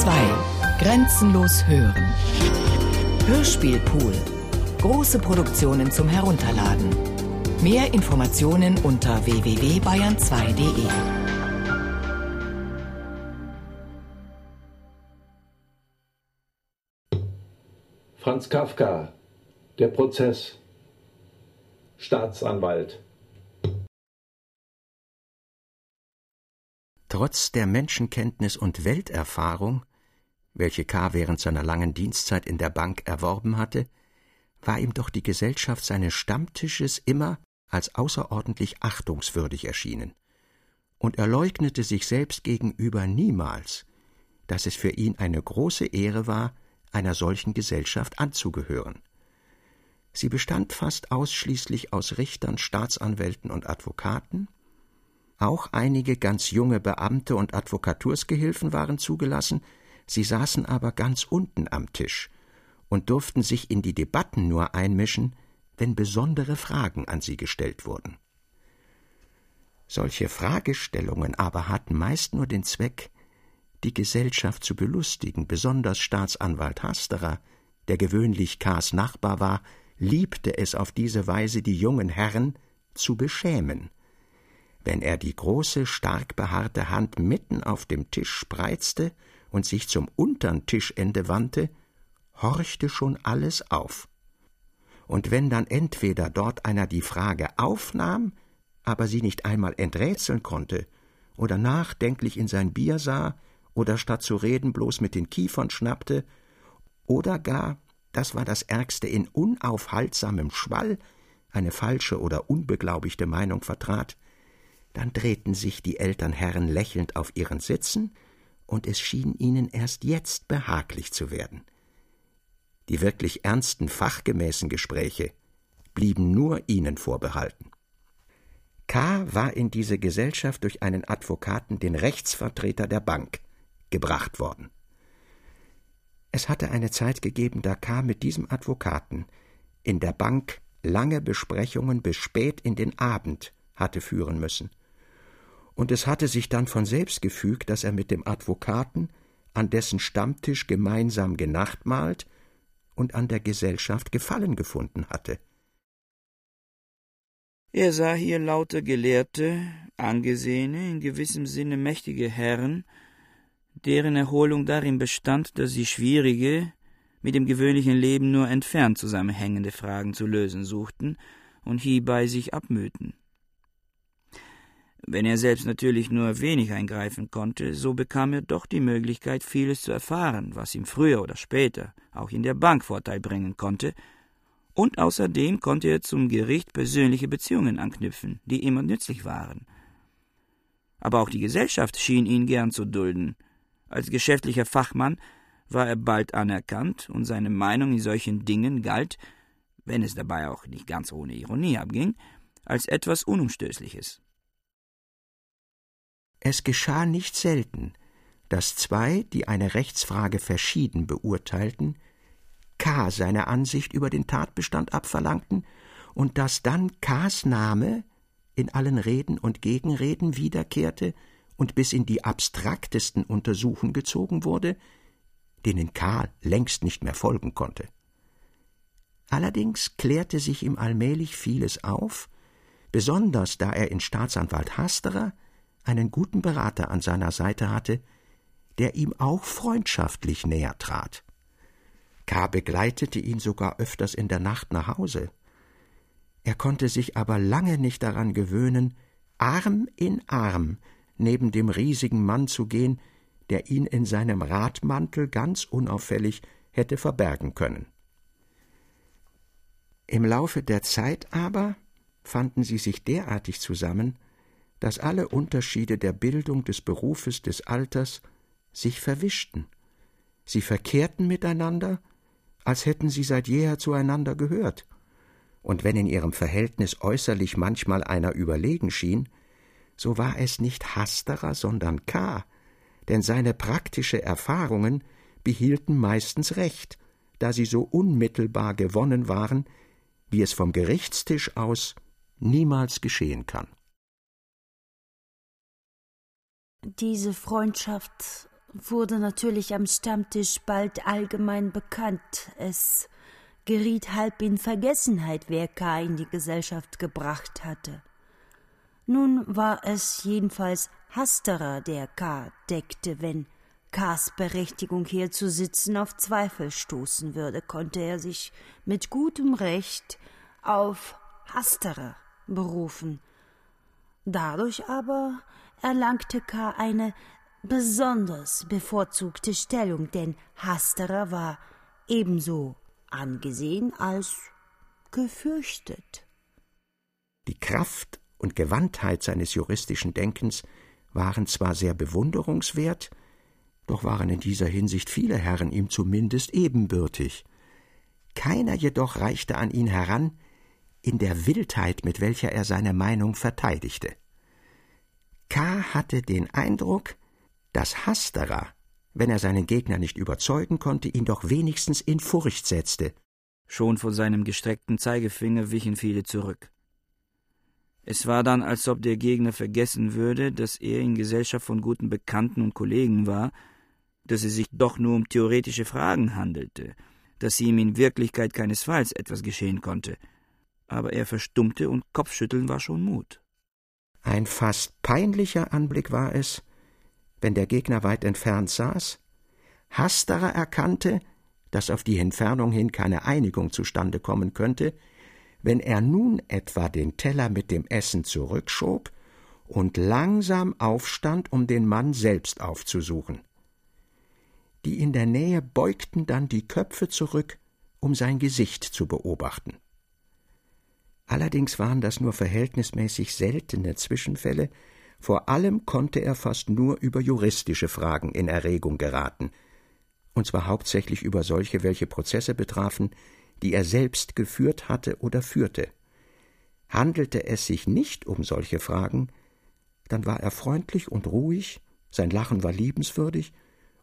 2. Grenzenlos hören. Hörspielpool. Große Produktionen zum Herunterladen. Mehr Informationen unter www.bayern2.de. Franz Kafka, der Prozess. Staatsanwalt. Trotz der Menschenkenntnis und Welterfahrung, welche K. während seiner langen Dienstzeit in der Bank erworben hatte, war ihm doch die Gesellschaft seines Stammtisches immer als außerordentlich achtungswürdig erschienen, und er leugnete sich selbst gegenüber niemals, dass es für ihn eine große Ehre war, einer solchen Gesellschaft anzugehören. Sie bestand fast ausschließlich aus Richtern, Staatsanwälten und Advokaten, auch einige ganz junge Beamte und Advokatursgehilfen waren zugelassen, sie saßen aber ganz unten am Tisch und durften sich in die Debatten nur einmischen, wenn besondere Fragen an sie gestellt wurden. Solche Fragestellungen aber hatten meist nur den Zweck, die Gesellschaft zu belustigen, besonders Staatsanwalt Hasterer, der gewöhnlich K.s Nachbar war, liebte es auf diese Weise, die jungen Herren zu beschämen wenn er die große, stark behaarte Hand mitten auf dem Tisch spreizte und sich zum untern Tischende wandte, horchte schon alles auf. Und wenn dann entweder dort einer die Frage aufnahm, aber sie nicht einmal enträtseln konnte, oder nachdenklich in sein Bier sah, oder statt zu reden bloß mit den Kiefern schnappte, oder gar, das war das Ärgste, in unaufhaltsamem Schwall eine falsche oder unbeglaubigte Meinung vertrat, dann drehten sich die Elternherren lächelnd auf ihren Sitzen, und es schien ihnen erst jetzt behaglich zu werden. Die wirklich ernsten, fachgemäßen Gespräche blieben nur ihnen vorbehalten. K. war in diese Gesellschaft durch einen Advokaten, den Rechtsvertreter der Bank, gebracht worden. Es hatte eine Zeit gegeben, da K. mit diesem Advokaten in der Bank lange Besprechungen bis spät in den Abend hatte führen müssen und es hatte sich dann von selbst gefügt, dass er mit dem Advokaten an dessen Stammtisch gemeinsam genachtmahlt und an der Gesellschaft Gefallen gefunden hatte. Er sah hier lauter Gelehrte, angesehene, in gewissem Sinne mächtige Herren, deren Erholung darin bestand, dass sie schwierige, mit dem gewöhnlichen Leben nur entfernt zusammenhängende Fragen zu lösen suchten und hierbei sich abmühten. Wenn er selbst natürlich nur wenig eingreifen konnte, so bekam er doch die Möglichkeit, vieles zu erfahren, was ihm früher oder später auch in der Bank Vorteil bringen konnte, und außerdem konnte er zum Gericht persönliche Beziehungen anknüpfen, die immer nützlich waren. Aber auch die Gesellschaft schien ihn gern zu dulden. Als geschäftlicher Fachmann war er bald anerkannt, und seine Meinung in solchen Dingen galt, wenn es dabei auch nicht ganz ohne Ironie abging, als etwas Unumstößliches. Es geschah nicht selten, dass zwei, die eine Rechtsfrage verschieden beurteilten, K. seine Ansicht über den Tatbestand abverlangten und dass dann K.s Name in allen Reden und Gegenreden wiederkehrte und bis in die abstraktesten Untersuchungen gezogen wurde, denen K. längst nicht mehr folgen konnte. Allerdings klärte sich ihm allmählich vieles auf, besonders da er in Staatsanwalt Hasterer einen guten Berater an seiner Seite hatte, der ihm auch freundschaftlich näher trat. K. begleitete ihn sogar öfters in der Nacht nach Hause. Er konnte sich aber lange nicht daran gewöhnen, Arm in Arm neben dem riesigen Mann zu gehen, der ihn in seinem Radmantel ganz unauffällig hätte verbergen können. Im Laufe der Zeit aber fanden sie sich derartig zusammen, dass alle Unterschiede der Bildung, des Berufes, des Alters sich verwischten. Sie verkehrten miteinander, als hätten sie seit jeher zueinander gehört. Und wenn in ihrem Verhältnis äußerlich manchmal einer überlegen schien, so war es nicht Hasterer, sondern K., denn seine praktische Erfahrungen behielten meistens Recht, da sie so unmittelbar gewonnen waren, wie es vom Gerichtstisch aus niemals geschehen kann. Diese Freundschaft wurde natürlich am Stammtisch bald allgemein bekannt. Es geriet halb in Vergessenheit, wer K. in die Gesellschaft gebracht hatte. Nun war es jedenfalls Hasterer, der K. deckte, wenn K.s Berechtigung hier zu sitzen auf Zweifel stoßen würde, konnte er sich mit gutem Recht auf Hasterer berufen. Dadurch aber erlangte K. eine besonders bevorzugte Stellung, denn Hasterer war ebenso angesehen als gefürchtet. Die Kraft und Gewandtheit seines juristischen Denkens waren zwar sehr bewunderungswert, doch waren in dieser Hinsicht viele Herren ihm zumindest ebenbürtig. Keiner jedoch reichte an ihn heran in der Wildheit, mit welcher er seine Meinung verteidigte. K. hatte den Eindruck, dass Hasterer, wenn er seinen Gegner nicht überzeugen konnte, ihn doch wenigstens in Furcht setzte. Schon vor seinem gestreckten Zeigefinger wichen viele zurück. Es war dann, als ob der Gegner vergessen würde, dass er in Gesellschaft von guten Bekannten und Kollegen war, dass es sich doch nur um theoretische Fragen handelte, dass ihm in Wirklichkeit keinesfalls etwas geschehen konnte. Aber er verstummte und Kopfschütteln war schon Mut. Ein fast peinlicher Anblick war es, wenn der Gegner weit entfernt saß, Hasterer erkannte, dass auf die Entfernung hin keine Einigung zustande kommen könnte, wenn er nun etwa den Teller mit dem Essen zurückschob und langsam aufstand, um den Mann selbst aufzusuchen. Die in der Nähe beugten dann die Köpfe zurück, um sein Gesicht zu beobachten. Allerdings waren das nur verhältnismäßig seltene Zwischenfälle, vor allem konnte er fast nur über juristische Fragen in Erregung geraten, und zwar hauptsächlich über solche, welche Prozesse betrafen, die er selbst geführt hatte oder führte. Handelte es sich nicht um solche Fragen, dann war er freundlich und ruhig, sein Lachen war liebenswürdig,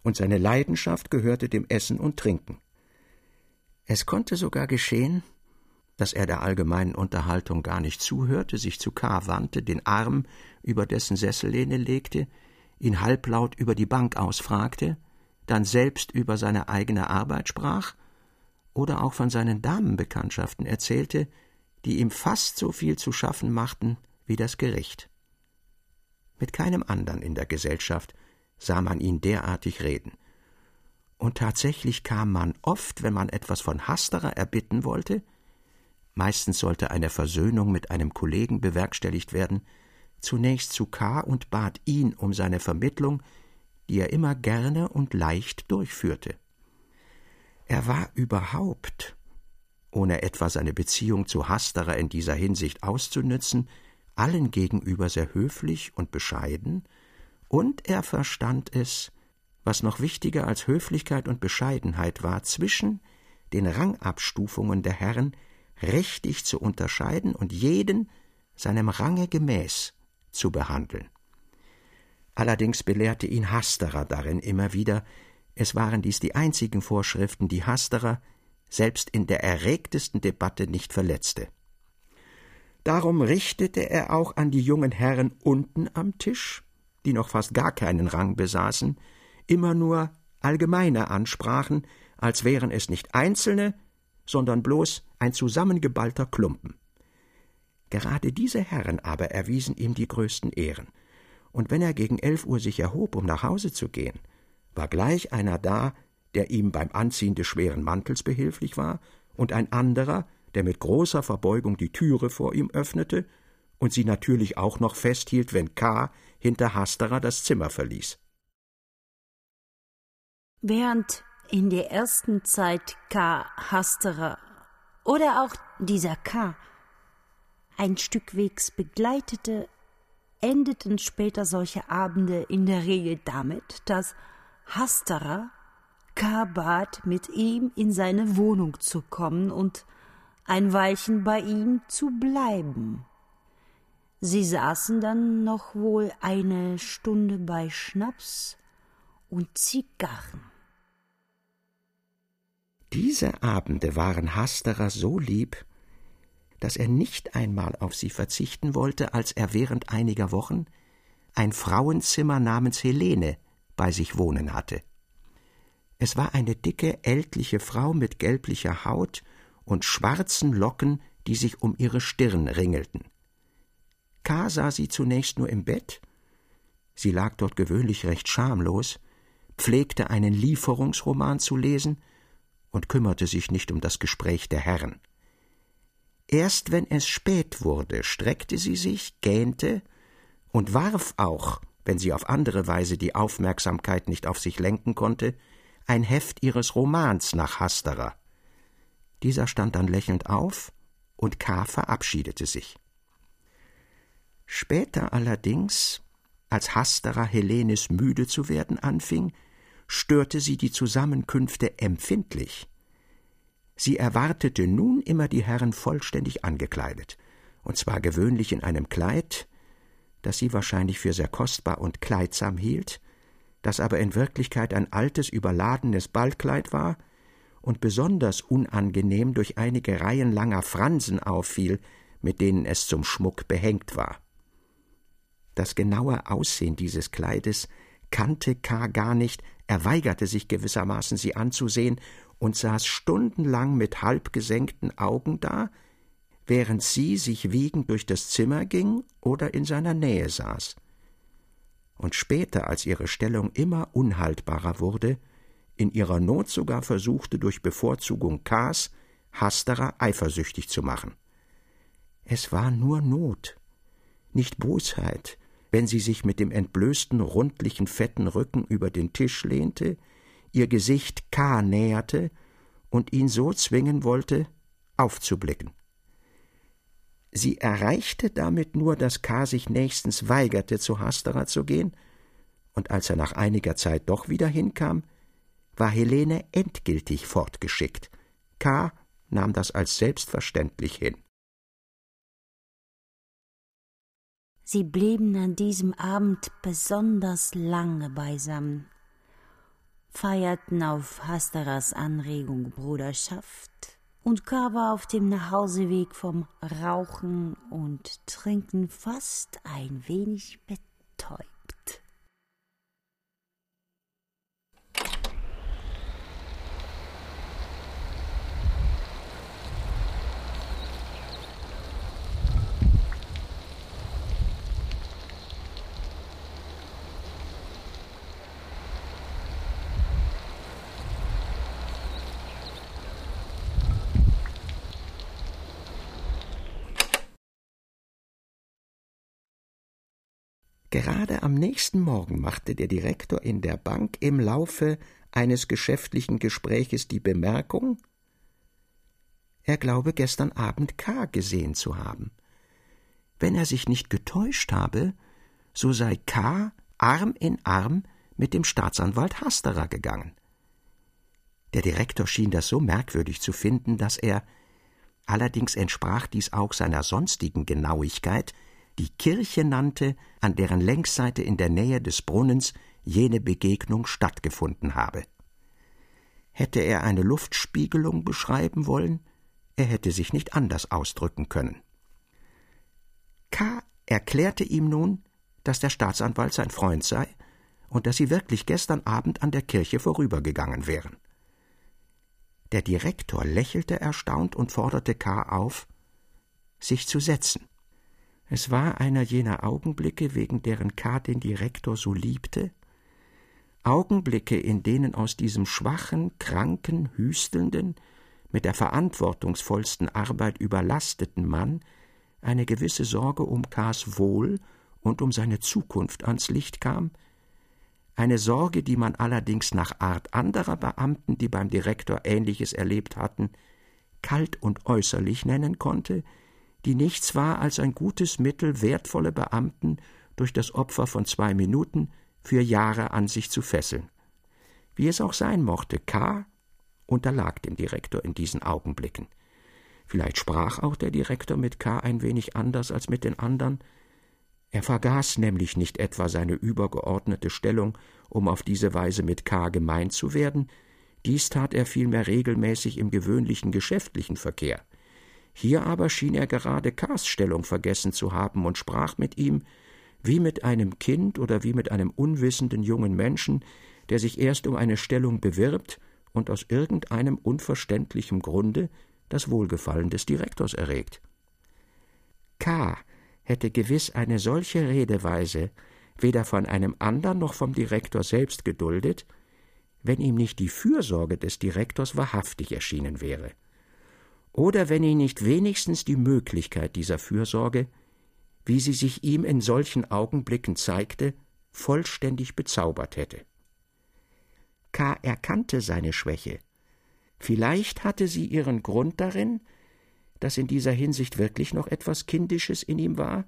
und seine Leidenschaft gehörte dem Essen und Trinken. Es konnte sogar geschehen, dass er der allgemeinen Unterhaltung gar nicht zuhörte, sich zu K. wandte, den Arm über dessen Sessellehne legte, ihn halblaut über die Bank ausfragte, dann selbst über seine eigene Arbeit sprach oder auch von seinen Damenbekanntschaften erzählte, die ihm fast so viel zu schaffen machten wie das Gericht. Mit keinem andern in der Gesellschaft sah man ihn derartig reden. Und tatsächlich kam man oft, wenn man etwas von Hasterer erbitten wollte, meistens sollte eine Versöhnung mit einem Kollegen bewerkstelligt werden, zunächst zu K. und bat ihn um seine Vermittlung, die er immer gerne und leicht durchführte. Er war überhaupt, ohne etwa seine Beziehung zu Hasterer in dieser Hinsicht auszunützen, allen gegenüber sehr höflich und bescheiden, und er verstand es, was noch wichtiger als Höflichkeit und Bescheidenheit war, zwischen den Rangabstufungen der Herren richtig zu unterscheiden und jeden seinem Range gemäß zu behandeln. Allerdings belehrte ihn Hasterer darin immer wieder, es waren dies die einzigen Vorschriften, die Hasterer selbst in der erregtesten Debatte nicht verletzte. Darum richtete er auch an die jungen Herren unten am Tisch, die noch fast gar keinen Rang besaßen, immer nur allgemeine Ansprachen, als wären es nicht einzelne, sondern bloß ein zusammengeballter Klumpen. Gerade diese Herren aber erwiesen ihm die größten Ehren, und wenn er gegen elf Uhr sich erhob, um nach Hause zu gehen, war gleich einer da, der ihm beim Anziehen des schweren Mantels behilflich war, und ein anderer, der mit großer Verbeugung die Türe vor ihm öffnete und sie natürlich auch noch festhielt, wenn K. hinter Hasterer das Zimmer verließ. Während in der ersten Zeit K. Hasterer oder auch dieser K. ein Stück Wegs begleitete, endeten später solche Abende in der Regel damit, dass Hasterer K. bat, mit ihm in seine Wohnung zu kommen und ein Weilchen bei ihm zu bleiben. Sie saßen dann noch wohl eine Stunde bei Schnaps und Zigarren. Diese Abende waren Hasterer so lieb, dass er nicht einmal auf sie verzichten wollte, als er während einiger Wochen ein Frauenzimmer namens Helene bei sich wohnen hatte. Es war eine dicke, ältliche Frau mit gelblicher Haut und schwarzen Locken, die sich um ihre Stirn ringelten. K. sah sie zunächst nur im Bett. Sie lag dort gewöhnlich recht schamlos, pflegte einen Lieferungsroman zu lesen und kümmerte sich nicht um das Gespräch der Herren. Erst wenn es spät wurde, streckte sie sich, gähnte und warf auch, wenn sie auf andere Weise die Aufmerksamkeit nicht auf sich lenken konnte, ein Heft ihres Romans nach Hasterer. Dieser stand dann lächelnd auf, und K. verabschiedete sich. Später allerdings, als Hasterer Helenes müde zu werden anfing, störte sie die Zusammenkünfte empfindlich. Sie erwartete nun immer die Herren vollständig angekleidet, und zwar gewöhnlich in einem Kleid, das sie wahrscheinlich für sehr kostbar und kleidsam hielt, das aber in Wirklichkeit ein altes, überladenes Ballkleid war und besonders unangenehm durch einige Reihen langer Fransen auffiel, mit denen es zum Schmuck behängt war. Das genaue Aussehen dieses Kleides kannte K. gar nicht, er weigerte sich gewissermaßen, sie anzusehen und saß stundenlang mit halb gesenkten Augen da, während sie sich wiegend durch das Zimmer ging oder in seiner Nähe saß. Und später, als ihre Stellung immer unhaltbarer wurde, in ihrer Not sogar versuchte, durch Bevorzugung Ks Hasterer eifersüchtig zu machen. Es war nur Not, nicht Bosheit, wenn sie sich mit dem entblößten, rundlichen, fetten Rücken über den Tisch lehnte, ihr Gesicht K. näherte und ihn so zwingen wollte, aufzublicken. Sie erreichte damit nur, dass K. sich nächstens weigerte, zu Hasterer zu gehen, und als er nach einiger Zeit doch wieder hinkam, war Helene endgültig fortgeschickt. K. nahm das als selbstverständlich hin. Sie blieben an diesem Abend besonders lange beisammen, feierten auf Hasterers Anregung Bruderschaft, und K. war auf dem Nachhauseweg vom Rauchen und Trinken fast ein wenig betäubt. Gerade am nächsten Morgen machte der Direktor in der Bank im Laufe eines geschäftlichen Gespräches die Bemerkung, er glaube gestern Abend K. gesehen zu haben. Wenn er sich nicht getäuscht habe, so sei K. Arm in Arm mit dem Staatsanwalt Hasterer gegangen. Der Direktor schien das so merkwürdig zu finden, dass er allerdings entsprach dies auch seiner sonstigen Genauigkeit, die Kirche nannte, an deren Längsseite in der Nähe des Brunnens jene Begegnung stattgefunden habe. Hätte er eine Luftspiegelung beschreiben wollen, er hätte sich nicht anders ausdrücken können. K. erklärte ihm nun, dass der Staatsanwalt sein Freund sei und dass sie wirklich gestern Abend an der Kirche vorübergegangen wären. Der Direktor lächelte erstaunt und forderte K. auf, sich zu setzen. Es war einer jener Augenblicke, wegen deren K. den Direktor so liebte, Augenblicke, in denen aus diesem schwachen, kranken, hüstelnden, mit der verantwortungsvollsten Arbeit überlasteten Mann eine gewisse Sorge um K.s Wohl und um seine Zukunft ans Licht kam, eine Sorge, die man allerdings nach Art anderer Beamten, die beim Direktor Ähnliches erlebt hatten, kalt und äußerlich nennen konnte, die nichts war als ein gutes Mittel, wertvolle Beamten durch das Opfer von zwei Minuten für Jahre an sich zu fesseln. Wie es auch sein mochte, K. unterlag dem Direktor in diesen Augenblicken. Vielleicht sprach auch der Direktor mit K. ein wenig anders als mit den anderen. Er vergaß nämlich nicht etwa seine übergeordnete Stellung, um auf diese Weise mit K. gemeint zu werden, dies tat er vielmehr regelmäßig im gewöhnlichen geschäftlichen Verkehr. Hier aber schien er gerade Kars Stellung vergessen zu haben und sprach mit ihm, wie mit einem Kind oder wie mit einem unwissenden jungen Menschen, der sich erst um eine Stellung bewirbt und aus irgendeinem unverständlichen Grunde das Wohlgefallen des Direktors erregt. K. hätte gewiss eine solche Redeweise weder von einem andern noch vom Direktor selbst geduldet, wenn ihm nicht die Fürsorge des Direktors wahrhaftig erschienen wäre, oder wenn ihn nicht wenigstens die Möglichkeit dieser Fürsorge, wie sie sich ihm in solchen Augenblicken zeigte, vollständig bezaubert hätte. K. erkannte seine Schwäche. Vielleicht hatte sie ihren Grund darin, dass in dieser Hinsicht wirklich noch etwas Kindisches in ihm war,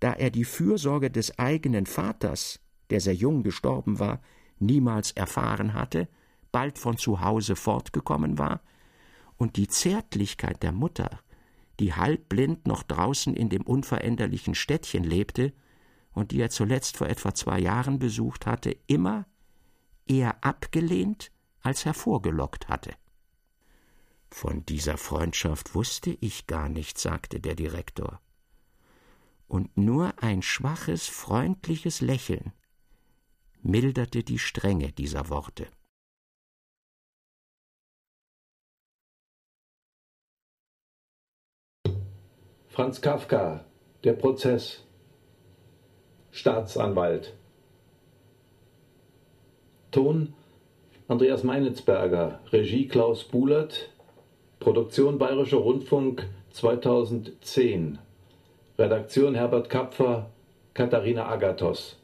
da er die Fürsorge des eigenen Vaters, der sehr jung gestorben war, niemals erfahren hatte, bald von zu Hause fortgekommen war, und die Zärtlichkeit der Mutter, die halbblind noch draußen in dem unveränderlichen Städtchen lebte und die er zuletzt vor etwa zwei Jahren besucht hatte, immer eher abgelehnt als hervorgelockt hatte. Von dieser Freundschaft wusste ich gar nicht, sagte der Direktor. Und nur ein schwaches, freundliches Lächeln milderte die Strenge dieser Worte. Franz Kafka, der Prozess. Staatsanwalt. Ton Andreas Meinitzberger, Regie Klaus Buhlert, Produktion Bayerischer Rundfunk 2010. Redaktion Herbert Kapfer, Katharina Agathos.